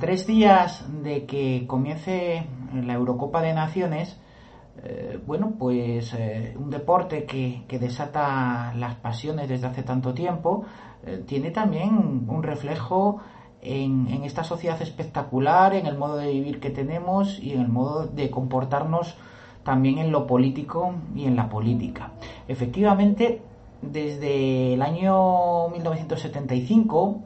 Tres días de que comience la Eurocopa de Naciones, eh, bueno, pues eh, un deporte que, desata las pasiones desde hace tanto tiempo, eh, tiene también un reflejo en, en, esta sociedad espectacular, en el modo de vivir que tenemos y en el modo de comportarnos también en lo político y en la política. Efectivamente, desde el año 1975,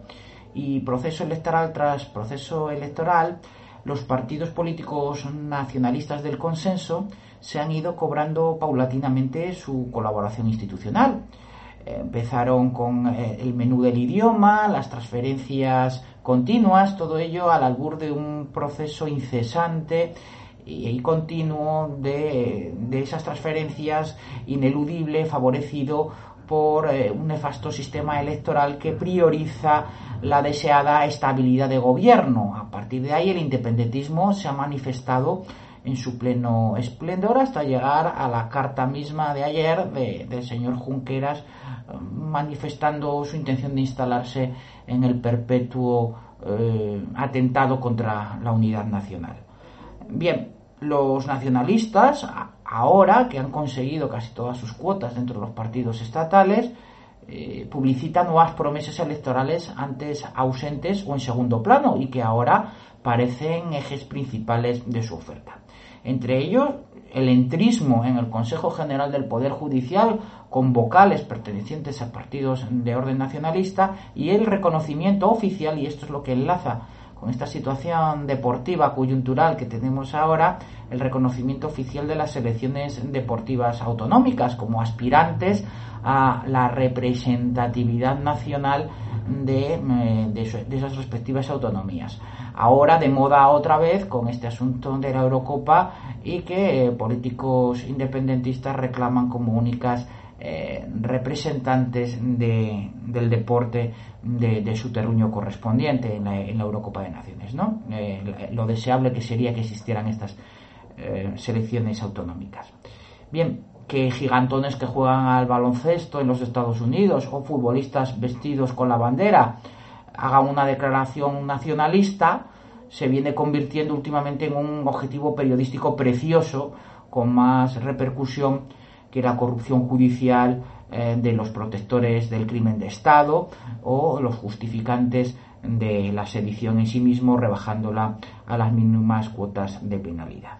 y proceso electoral tras proceso electoral, los partidos políticos nacionalistas del consenso se han ido cobrando paulatinamente su colaboración institucional. Empezaron con eh, el menú del idioma, las transferencias continuas, todo ello al albur de un proceso incesante y continuo de, de esas transferencias ineludible favorecido por eh, un nefasto sistema electoral que prioriza la deseada estabilidad de gobierno. A partir de ahí el independentismo se ha manifestado en su pleno esplendor hasta llegar a la carta misma de ayer del señor Junqueras manifestando su intención de instalarse en el perpetuo eh, atentado contra la unidad nacional. Bien, los nacionalistas, ahora que han conseguido casi todas sus cuotas dentro de los partidos estatales, eh, publicitan nuevas promesas electorales antes ausentes o en segundo plano y que ahora parecen ejes principales de su oferta. Entre ellos, el entrismo en el Consejo General del Poder Judicial con vocales pertenecientes a partidos de orden nacionalista y el reconocimiento oficial, y esto es lo que enlaza con esta situación deportiva coyuntural que tenemos ahora, el reconocimiento oficial de las selecciones deportivas autonómicas como aspirantes a la representatividad nacional de, eh, esas respectivas autonomías. Ahora de moda otra vez con este asunto de la Eurocopa y que eh, políticos independentistas reclaman como únicas eh, representantes de, del deporte de, su terruño correspondiente en la, Eurocopa de Naciones. ¿no? Eh, lo deseable que sería que existieran estas eh, selecciones autonómicas. Bien, que gigantones que juegan al baloncesto en los Estados Unidos o futbolistas vestidos con la bandera hagan una declaración nacionalista, se viene convirtiendo últimamente en un objetivo periodístico precioso con más repercusión que la corrupción judicial eh, de los protectores del crimen de Estado o los justificantes de la sedición en sí mismo, rebajándola a las mínimas cuotas de penalidad.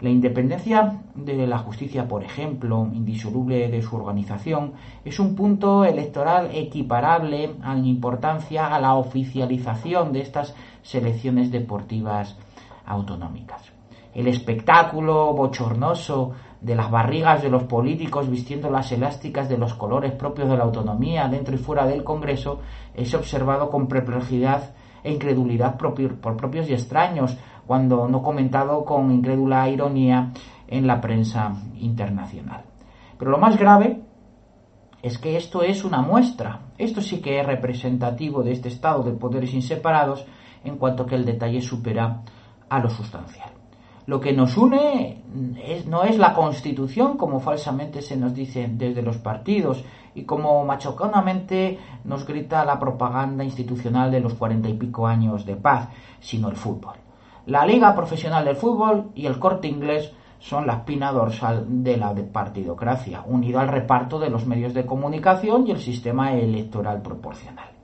La independencia de la justicia, por ejemplo, indisoluble de su organización, es un punto electoral equiparable en importancia a la oficialización de estas selecciones deportivas autonómicas. El espectáculo bochornoso de las barrigas de los políticos vistiendo las elásticas de los colores propios de la autonomía dentro y fuera del Congreso es observado con perplejidad e incredulidad por propios y extraños, cuando no comentado con incrédula ironía en la prensa internacional. Pero lo más grave es que esto es una muestra, esto sí que es representativo de este estado de poderes inseparados en cuanto que el detalle supera a lo sustancial. Lo que nos une no es la constitución, como falsamente se nos dice desde los partidos y como machoconamente nos grita la propaganda institucional de los cuarenta y pico años de paz, sino el fútbol. La Liga Profesional del Fútbol y el corte inglés son la espina dorsal de la partidocracia, unido al reparto de los medios de comunicación y el sistema electoral proporcional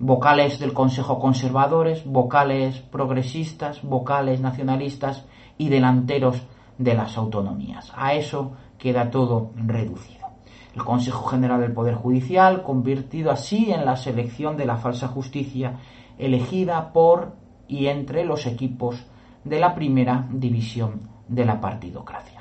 vocales del Consejo conservadores, vocales progresistas, vocales nacionalistas y delanteros de las autonomías. A eso queda todo reducido. El Consejo General del Poder Judicial, convertido así en la selección de la falsa justicia, elegida por y entre los equipos de la primera división de la partidocracia.